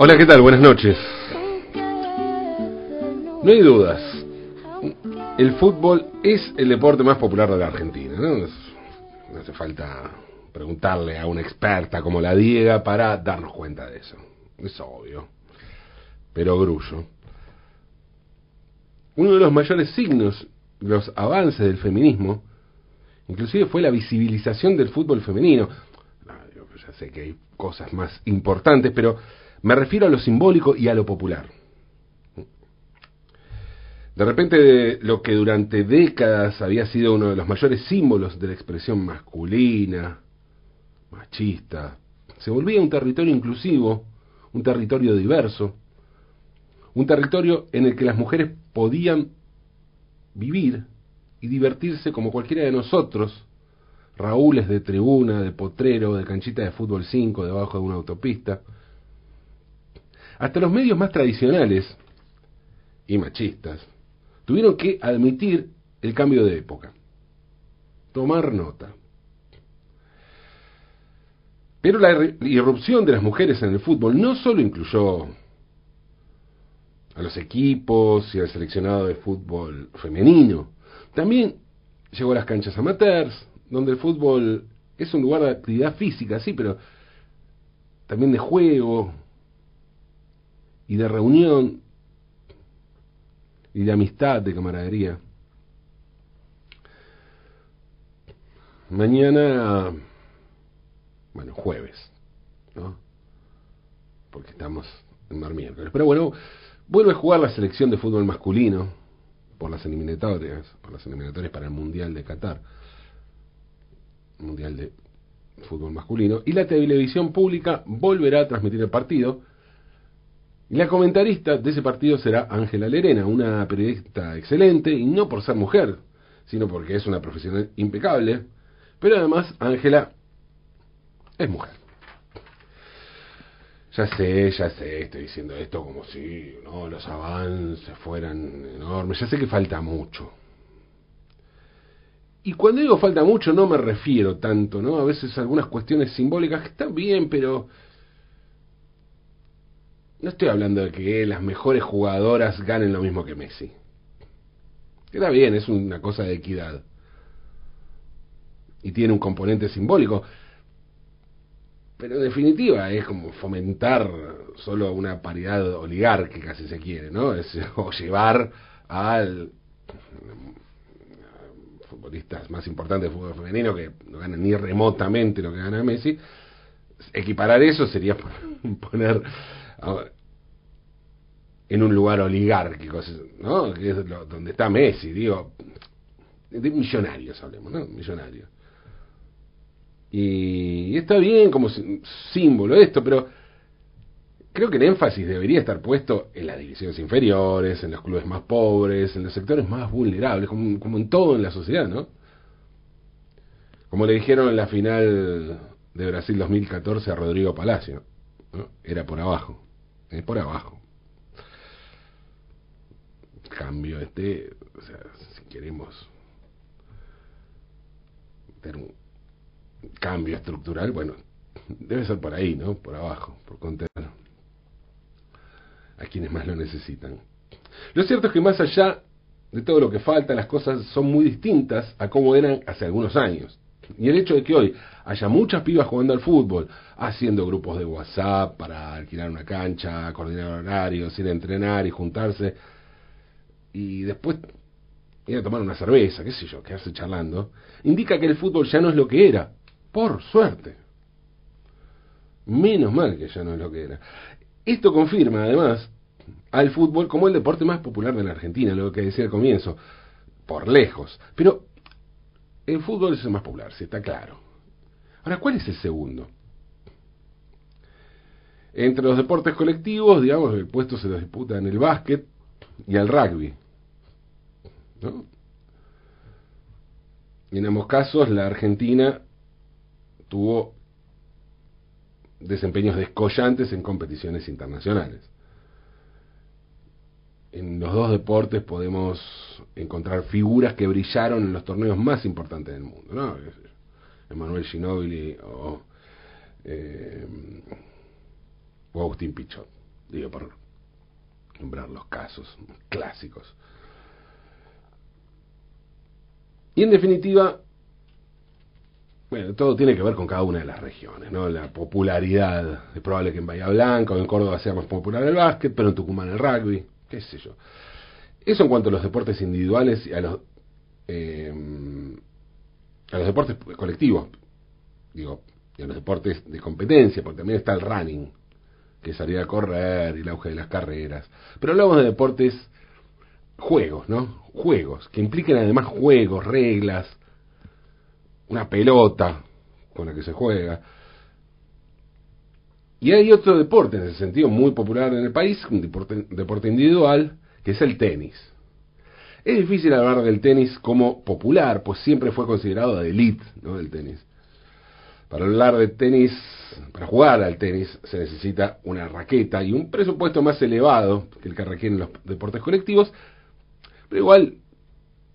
Hola, ¿qué tal? Buenas noches. No hay dudas. El fútbol es el deporte más popular de la Argentina. No, no hace falta preguntarle a una experta como la Diega para darnos cuenta de eso. Es obvio. Pero grullo. Uno de los mayores signos de los avances del feminismo, inclusive fue la visibilización del fútbol femenino. Ya sé que hay cosas más importantes, pero me refiero a lo simbólico y a lo popular. De repente, lo que durante décadas había sido uno de los mayores símbolos de la expresión masculina, machista, se volvía un territorio inclusivo, un territorio diverso, un territorio en el que las mujeres podían vivir y divertirse como cualquiera de nosotros, Raúles de tribuna, de potrero, de canchita de fútbol 5 debajo de una autopista. Hasta los medios más tradicionales y machistas tuvieron que admitir el cambio de época, tomar nota. Pero la irrupción de las mujeres en el fútbol no solo incluyó a los equipos y al seleccionado de fútbol femenino, también llegó a las canchas amateurs, donde el fútbol es un lugar de actividad física, sí, pero también de juego y de reunión y de amistad, de camaradería. Mañana, bueno, jueves, ¿no? Porque estamos en mar miércoles. Pero bueno, vuelve a jugar la selección de fútbol masculino por las eliminatorias, por las eliminatorias para el Mundial de Qatar. Mundial de Fútbol Masculino, y la televisión pública volverá a transmitir el partido. Y la comentarista de ese partido será Ángela Lerena, una periodista excelente, y no por ser mujer, sino porque es una profesional impecable, pero además Ángela es mujer. Ya sé, ya sé, estoy diciendo esto como si no los avances fueran enormes, ya sé que falta mucho, y cuando digo falta mucho no me refiero tanto, ¿no? A veces algunas cuestiones simbólicas que están bien, pero no estoy hablando de que las mejores jugadoras ganen lo mismo que Messi. Está bien, es una cosa de equidad. Y tiene un componente simbólico. Pero en definitiva es como fomentar solo una paridad oligárquica, si se quiere, ¿no? Es, o llevar al futbolistas más importantes de fútbol femenino que no ganan ni remotamente lo que gana Messi, equiparar eso sería poner en un lugar oligárquico, ¿no? Que es donde está Messi, digo, de millonarios hablemos, ¿no? Millonarios. Y está bien como símbolo esto, pero creo que el énfasis debería estar puesto en las divisiones inferiores, en los clubes más pobres, en los sectores más vulnerables, como, en todo en la sociedad, ¿no? Como le dijeron en la final de Brasil 2014 a Rodrigo Palacio, era por abajo, es por abajo. Cambio este, o sea, si queremos tener un cambio estructural, bueno, debe ser por ahí, ¿no? Por abajo, por contener a quienes más lo necesitan. Lo cierto es que más allá de todo lo que falta, las cosas son muy distintas a como eran hace algunos años. Y el hecho de que hoy haya muchas pibas jugando al fútbol, haciendo grupos de WhatsApp para alquilar una cancha, coordinar horarios, ir a entrenar y juntarse, y después ir a tomar una cerveza, qué sé yo, quedarse charlando, indica que el fútbol ya no es lo que era, por suerte. Menos mal que ya no es lo que era. Esto confirma, además, al fútbol como el deporte más popular de la Argentina, lo que decía al comienzo, por lejos. Pero el fútbol es el más popular, si está claro. Ahora, ¿cuál es el segundo? Entre los deportes colectivos, digamos, el puesto se lo disputa en el básquet y el rugby. ¿no? En ambos casos, la Argentina tuvo desempeños descollantes en competiciones internacionales. En los dos deportes podemos encontrar figuras que brillaron en los torneos más importantes del mundo, ¿no? Emanuel Ginóbili o, eh, o Agustín Pichot, digo por nombrar los casos clásicos. Y en definitiva, bueno, todo tiene que ver con cada una de las regiones, ¿no? La popularidad, es probable que en Bahía Blanca o en Córdoba sea más popular el básquet, pero en Tucumán el rugby, qué sé yo. Eso en cuanto a los deportes individuales y a los, eh, a los deportes colectivos, digo, y a los deportes de competencia, porque también está el running, que salir a correr y el auge de las carreras. Pero hablamos de deportes, juegos, ¿no? Juegos, que impliquen además juegos, reglas, una pelota con la que se juega. Y hay otro deporte en ese sentido muy popular en el país, un deporte, individual, que es el tenis. Es difícil hablar del tenis como popular, pues siempre fue considerado de elite, ¿no? Del tenis. Para hablar de tenis, para jugar al tenis, se necesita una raqueta y un presupuesto más elevado que el que requieren los deportes colectivos, pero igual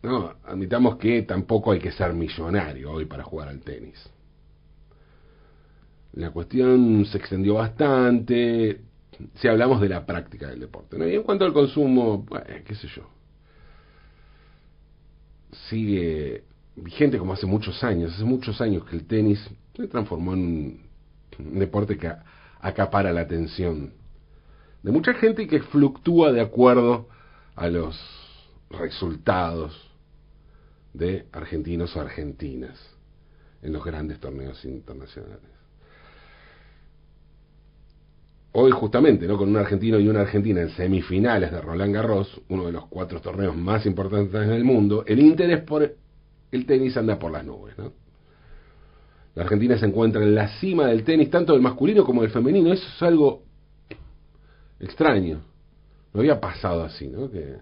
no, admitamos que tampoco hay que ser millonario hoy para jugar al tenis. La cuestión se extendió bastante si hablamos de la práctica del deporte. Y en cuanto al consumo, qué sé yo, sigue vigente como hace muchos años. Hace muchos años que el tenis se transformó en un deporte que acapara la atención de mucha gente y que fluctúa de acuerdo a los resultados de argentinos o argentinas en los grandes torneos internacionales. Hoy justamente, ¿no? con un argentino y una argentina en semifinales de Roland Garros, uno de los cuatro torneos más importantes en el mundo, el interés por el tenis anda por las nubes. ¿no? La Argentina se encuentra en la cima del tenis, tanto del masculino como del femenino. Eso es algo extraño. No había pasado así, ¿no? Que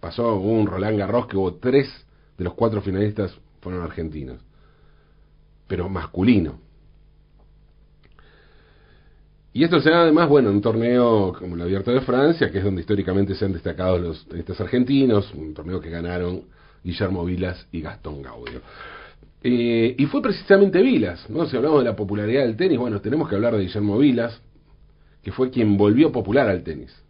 pasó un Roland Garros que hubo tres de los cuatro finalistas fueron argentinos, pero masculino. Y esto se da además, bueno, en un torneo como el Abierto de Francia, que es donde históricamente se han destacado los tenistas argentinos, un torneo que ganaron Guillermo Vilas y Gastón Gaudio. Eh, y fue precisamente Vilas, ¿no? Si hablamos de la popularidad del tenis, bueno, tenemos que hablar de Guillermo Vilas, que fue quien volvió popular al tenis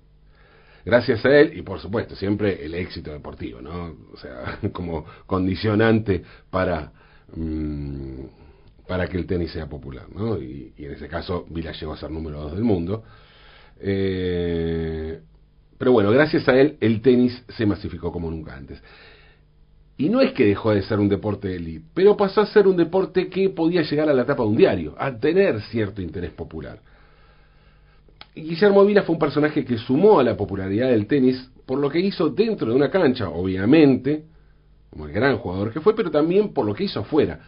gracias a él y por supuesto siempre el éxito deportivo, ¿no? O sea, como condicionante para mm, para que el tenis sea popular, ¿no? Y, en ese caso Vila llegó a ser número dos del mundo. Eh, pero bueno, gracias a él el tenis se masificó como nunca antes. Y no es que dejó de ser un deporte de élite, pero pasó a ser un deporte que podía llegar a la tapa de un diario, a tener cierto interés popular. Guillermo Vila fue un personaje que sumó a la popularidad del tenis por lo que hizo dentro de una cancha, obviamente, como el gran jugador que fue, pero también por lo que hizo afuera.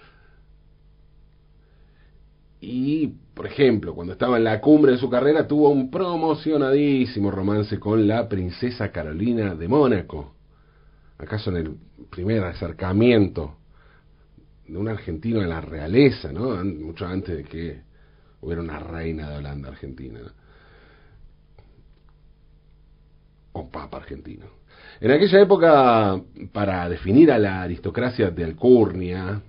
Y, por ejemplo, cuando estaba en la cumbre de su carrera, tuvo un promocionadísimo romance con la princesa Carolina de Mónaco. ¿Acaso en el primer acercamiento de un argentino a la realeza, ¿no? Mucho antes de que hubiera una reina de Holanda argentina. o papa argentino. En aquella época, para definir a la aristocracia de Alcurnia,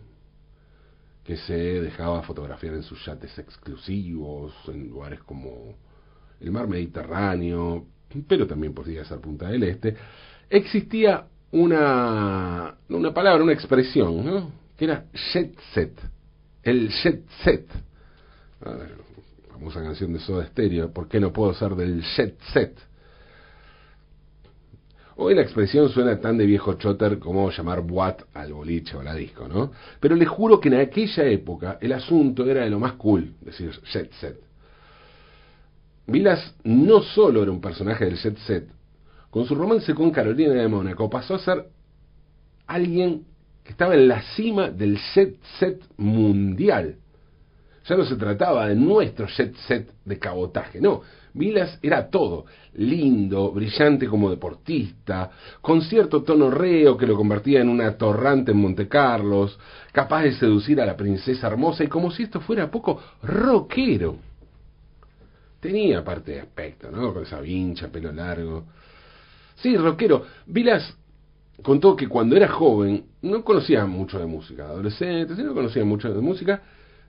que se dejaba fotografiar en sus yates exclusivos, en lugares como el mar Mediterráneo, pero también podría ser Punta del Este, existía una, una palabra, una expresión, que era jet set, el jet set. famosa canción de Soda Stereo, ¿por qué no puedo ser del jet set? Hoy la expresión suena tan de viejo chotter como llamar boat al boliche o la disco, ¿no? Pero les juro que en aquella época el asunto era de lo más cool, decir jet set. Vilas no solo era un personaje del jet set, con su romance con Carolina de Mónaco pasó a ser alguien que estaba en la cima del jet set mundial. Ya no se trataba de nuestro jet set de cabotaje, no. Vilas era todo, lindo, brillante como deportista, con cierto tono reo que lo convertía en una torrante en Monte Carlos, capaz de seducir a la princesa hermosa y como si esto fuera poco rockero. Tenía parte de aspecto, ¿no? Con esa vincha, pelo largo. Sí, rockero. Vilas contó que cuando era joven no conocía mucho de música, adolescente, sí no conocía mucho de música,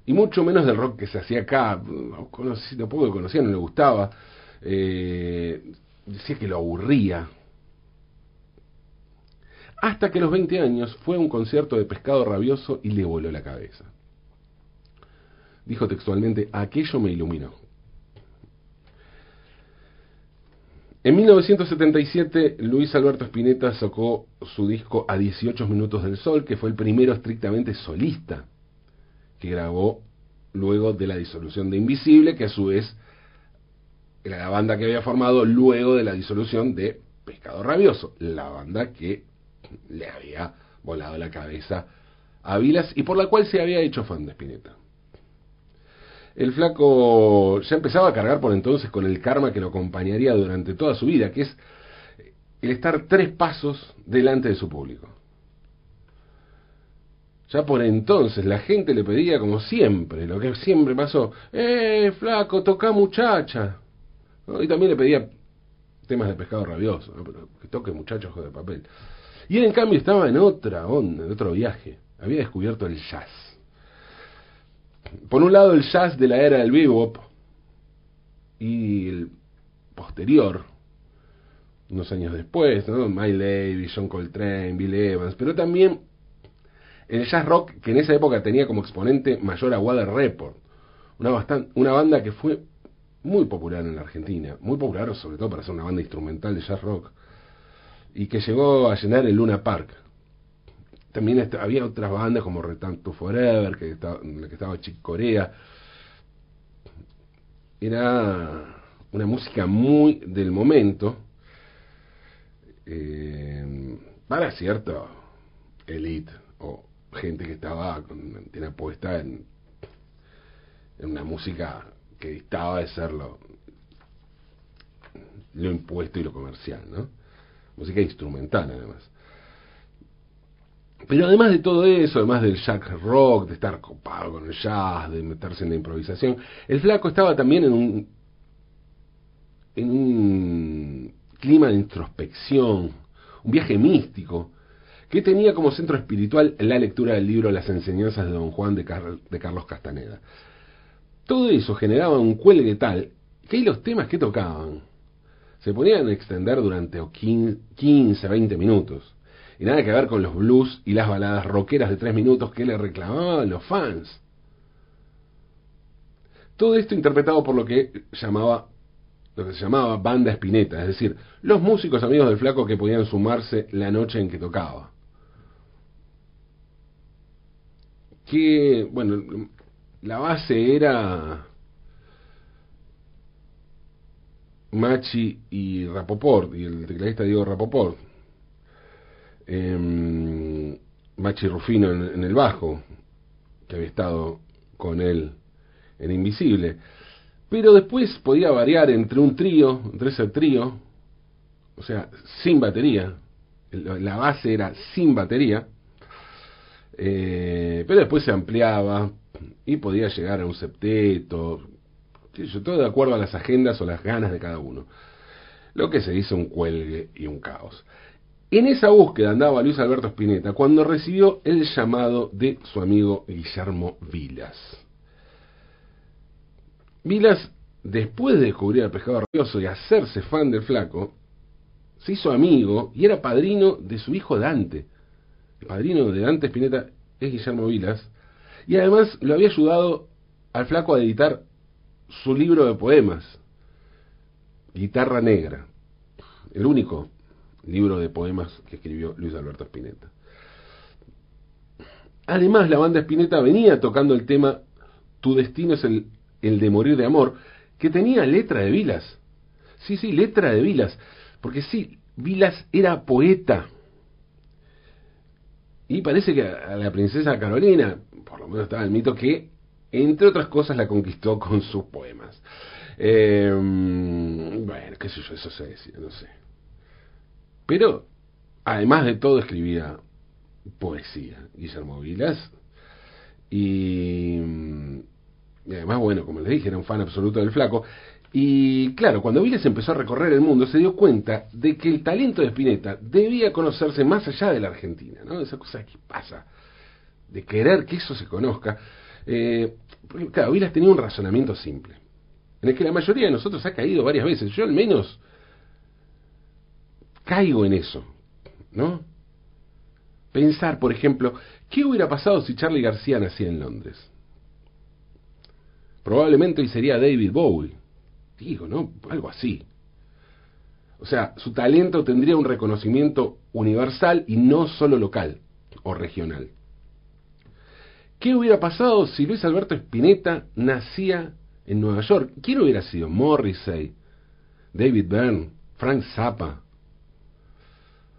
y mucho menos del rock que se hacía acá. Lo, conocí, lo poco que conocía no le gustaba. Eh, decía que lo aburría. Hasta que a los 20 años fue a un concierto de pescado rabioso y le voló la cabeza. Dijo textualmente, aquello me iluminó. En 1977, Luis Alberto Spinetta sacó su disco A 18 Minutos del Sol, que fue el primero estrictamente solista que grabó luego de la disolución de Invisible, que a su vez era la banda que había formado luego de la disolución de Pescado Rabioso, la banda que le había volado la cabeza a Vilas y por la cual se había hecho fan de Spinetta. El flaco ya empezaba a cargar por entonces con el karma que lo acompañaría durante toda su vida, que es el estar tres pasos delante de su público. Ya por entonces la gente le pedía como siempre, lo que siempre pasó, ¡eh, flaco, toca muchacha! Y también le pedía temas de pescado rabioso, Pero que toque muchachos de papel. Y él en cambio estaba en otra onda, en otro viaje. Había descubierto el jazz. Por un lado el jazz de la era del bebop y el posterior, unos años después, ¿no? Miles Davis, John Coltrane, Bill Evans, pero también el jazz rock que en esa época tenía como exponente mayor a Water Report, una, una banda que fue muy popular en la Argentina, muy popular sobre todo para ser una banda instrumental de jazz rock, y que llegó a llenar el Luna Park. También había otras bandas como Return to Forever, que estaba, en la que estaba Chick Corea. Era una música muy del momento, eh, para cierto elite gente que estaba con, tiene puesta en, una música que distaba de ser lo, impuesto y lo comercial, ¿no? Música instrumental, además. Pero además de todo eso, además del jack rock, de estar copado con el jazz, de meterse en la improvisación, el flaco estaba también en un en un clima de introspección, un viaje místico, que tenía como centro espiritual la lectura del libro Las enseñanzas de Don Juan de, Carlos Castaneda. Todo eso generaba un cuelgue tal que los temas que tocaban se podían extender durante 15, 20 minutos. Y nada que ver con los blues y las baladas rockeras de 3 minutos que le reclamaban los fans. Todo esto interpretado por lo que llamaba lo que se llamaba banda espineta, es decir, los músicos amigos del flaco que podían sumarse la noche en que tocaba. Que, bueno, la base era Machi y Rapoport, y el tecladista Diego Rapoport. Eh, Machi Rufino en, el bajo, que había estado con él en Invisible. Pero después podía variar entre un trío, entre ese trío, o sea, sin batería. La base era sin batería. Eh, pero después se ampliaba y podía llegar a un septeto, todo de acuerdo a las agendas o las ganas de cada uno. Lo que se hizo un cuelgue y un caos. En esa búsqueda andaba Luis Alberto Spinetta cuando recibió el llamado de su amigo Guillermo Vilas. Vilas, después de descubrir al pescado rabioso y hacerse fan del flaco, se hizo amigo y era padrino de su hijo Dante. Padrino de Dante Spinetta es Guillermo Vilas, y además lo había ayudado al flaco a editar su libro de poemas, Guitarra Negra, el único libro de poemas que escribió Luis Alberto Spinetta. Además, la banda Spinetta venía tocando el tema Tu destino es el, el de morir de amor, que tenía letra de Vilas. Sí, sí, letra de Vilas. Porque sí, Vilas era poeta. Y parece que a la princesa Carolina, por lo menos estaba el mito que entre otras cosas, la conquistó con sus poemas. Eh, bueno, qué sé yo, eso se decía, no sé. Pero, además de todo, escribía poesía, Guillermo Vilas. Y, y, además, bueno, como les dije, era un fan absoluto del flaco. Y claro, cuando Vilas empezó a recorrer el mundo, se dio cuenta de que el talento de Spinetta debía conocerse más allá de la Argentina, ¿no? Esa cosa que pasa, de querer que eso se conozca. Eh, Porque, claro, Vilas tenía un razonamiento simple, en el que la mayoría de nosotros ha caído varias veces. Yo al menos caigo en eso, ¿no? Pensar, por ejemplo, ¿qué hubiera pasado si Charlie García nacía en Londres? Probablemente hoy sería David Bowie. Digo, ¿no? Algo así. O sea, su talento tendría un reconocimiento universal y no solo local o regional. ¿Qué hubiera pasado si Luis Alberto Spinetta nacía en Nueva York? ¿Quién hubiera sido? Morrissey, David Byrne, Frank Zappa.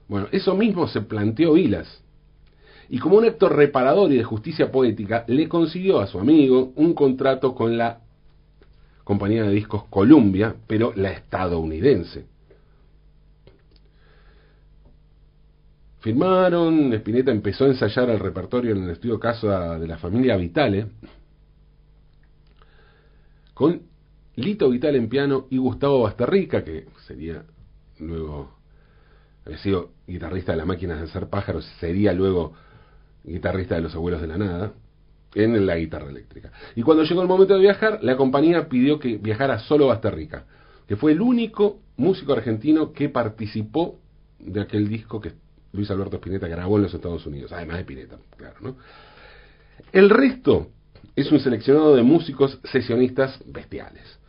Bueno, eso mismo se planteó Vilas. Y como un acto reparador y de justicia poética, le consiguió a su amigo un contrato con la compañía de discos Columbia, pero la estadounidense. Firmaron, Spinetta empezó a ensayar el repertorio en el estudio Casa de la familia Vitale, con Lito Vitale en piano y Gustavo Basterrica, que sería luego, había sido guitarrista de las máquinas de hacer pájaros, sería luego guitarrista de los abuelos de la nada, en la guitarra eléctrica. Y cuando llegó el momento de viajar, la compañía pidió que viajara solo Basterrica, que fue el único músico argentino que participó de aquel disco que Luis Alberto Spinetta grabó en los Estados Unidos, además de Spinetta, claro, ¿no? El resto es un seleccionado de músicos sesionistas bestiales.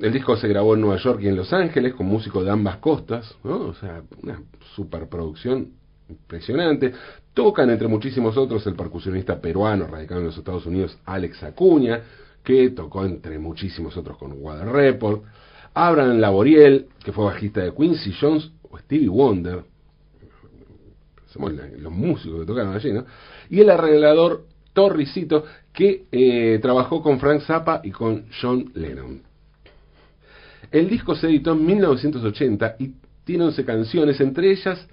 El disco se grabó en Nueva York y en Los Ángeles con músicos de ambas costas. O sea, una superproducción impresionante. Tocan entre muchísimos otros el percusionista peruano radicado en los Estados Unidos, Alex Acuña, que tocó entre muchísimos otros con Water Report. Abraham Laboriel, que fue bajista de Quincy Jones o Stevie Wonder, somos los músicos que tocaron allí, ¿no? Y el arreglador Torricito, que eh, trabajó con Frank Zappa y con John Lennon. El disco se editó en 1980 y tiene 11 canciones, entre ellas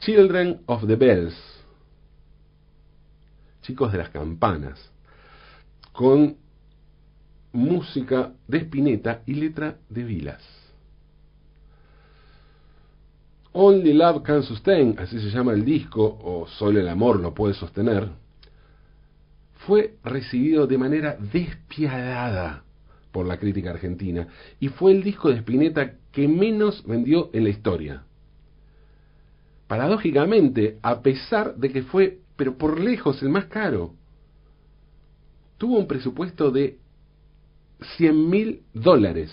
Children of the Bells, Chicos de las Campanas, con música de Spinetta y letra de Vilas. Only Love Can Sustain, así se llama el disco, o Solo el Amor lo puede sostener, fue recibido de manera despiadada por la crítica argentina y fue el disco de Spinetta que menos vendió en la historia. Paradójicamente, a pesar de que fue, pero por lejos, el más caro, tuvo un presupuesto de 100 mil dólares.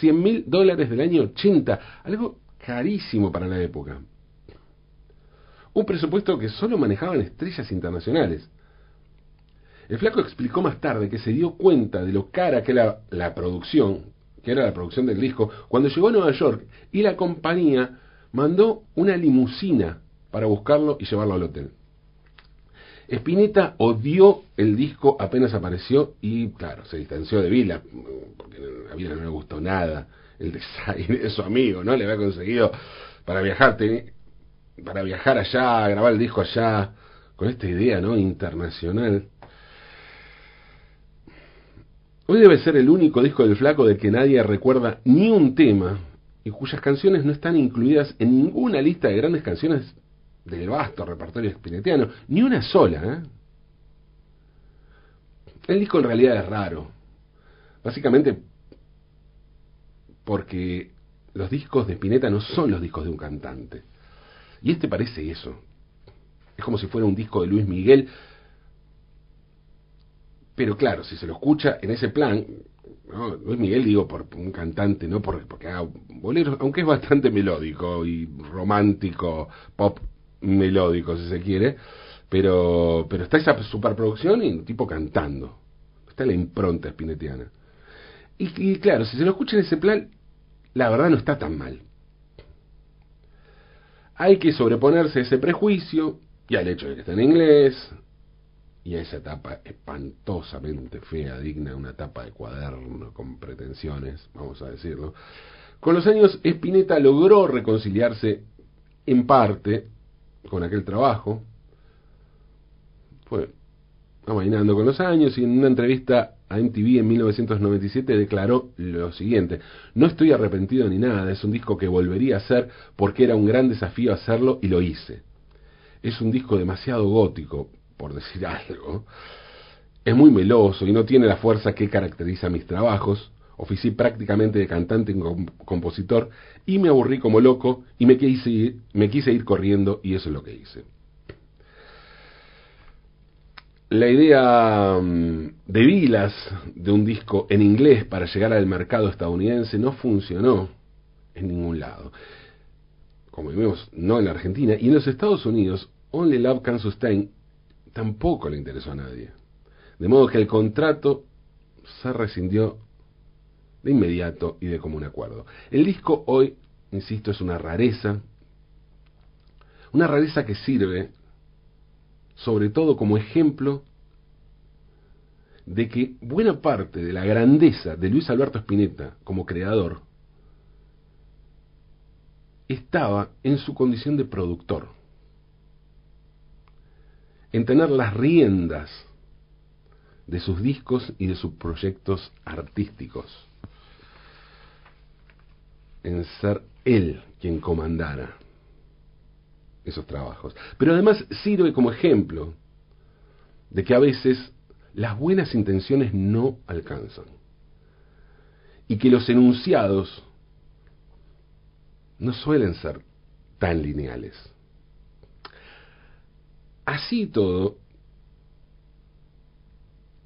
100 mil dólares del año 80, algo carísimo para la época. Un presupuesto que solo manejaban estrellas internacionales. El flaco explicó más tarde que se dio cuenta de lo cara que era la producción, que era la producción del disco, cuando llegó a Nueva York y la compañía mandó una limusina para buscarlo y llevarlo al hotel. Spinetta odió el disco apenas apareció y, claro, se distanció de Vila, porque a Vila no le gustó nada el design de su amigo, ¿no? Le había conseguido para viajar, para viajar allá, grabar el disco allá, con esta idea, ¿no? Internacional. Hoy debe ser el único disco del flaco de que nadie recuerda ni un tema y cuyas canciones no están incluidas en ninguna lista de grandes canciones del vasto repertorio espinetiano, ni una sola. ¿eh? El disco en realidad es raro, básicamente porque los discos de Spinetta no son los discos de un cantante. Y este parece eso. Es como si fuera un disco de Luis Miguel. Pero claro, si se lo escucha en ese plan, Luis Miguel digo por un cantante, no por, porque haga boleros, aunque es bastante melódico y romántico, pop melódico si se quiere, pero, pero está esa superproducción y un tipo cantando. Está la impronta espinetiana. Y, claro, si se lo escucha en ese plan, la verdad no está tan mal. Hay que sobreponerse a ese prejuicio y al hecho de que está en inglés y a esa etapa espantosamente fea, digna de una tapa de cuaderno con pretensiones, vamos a decirlo. Con los años, Spinetta logró reconciliarse en parte con aquel trabajo. Fue amainando con los años y en una entrevista a MTV en 1997 declaró lo siguiente, no estoy arrepentido ni nada, es un disco que volvería a hacer porque era un gran desafío hacerlo y lo hice. Es un disco demasiado gótico, por decir algo, es muy meloso y no tiene la fuerza que caracteriza mis trabajos. Oficié prácticamente de cantante y compositor y me aburrí como loco y me quise, ir, me quise ir corriendo y eso es lo que hice. La idea mm, de Vilas de un disco en inglés para llegar al mercado estadounidense no funcionó en ningún lado. Como vemos, no en la Argentina. Y en los Estados Unidos, Only Love Can Sustain tampoco le interesó a nadie. De modo que el contrato se rescindió de inmediato y de común acuerdo. El disco hoy, insisto, es una rareza, una rareza que sirve sobre todo como ejemplo de que buena parte de la grandeza de Luis Alberto Spinetta como creador estaba en su condición de productor, en tener las riendas de sus discos y de sus proyectos artísticos, en ser él quien comandara esos trabajos. Pero además sirve como ejemplo de que a veces las buenas intenciones no alcanzan y que los enunciados no suelen ser tan lineales. Así todo,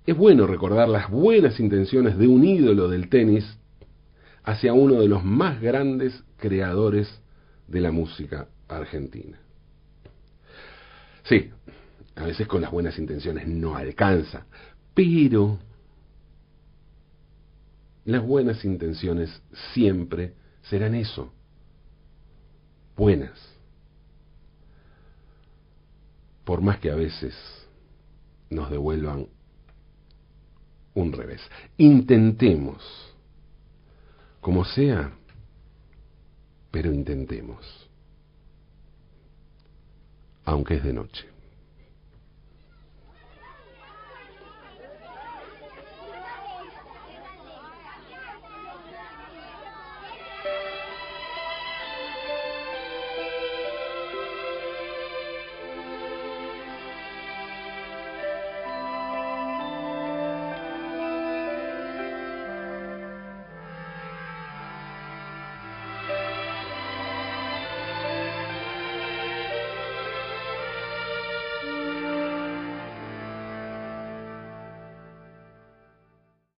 es bueno recordar las buenas intenciones de un ídolo del tenis hacia uno de los más grandes creadores de la música argentina. Sí, a veces con las buenas intenciones no alcanza, pero las buenas intenciones siempre serán eso, buenas. Por más que a veces nos devuelvan un revés. Intentemos, como sea, pero intentemos, aunque es de noche.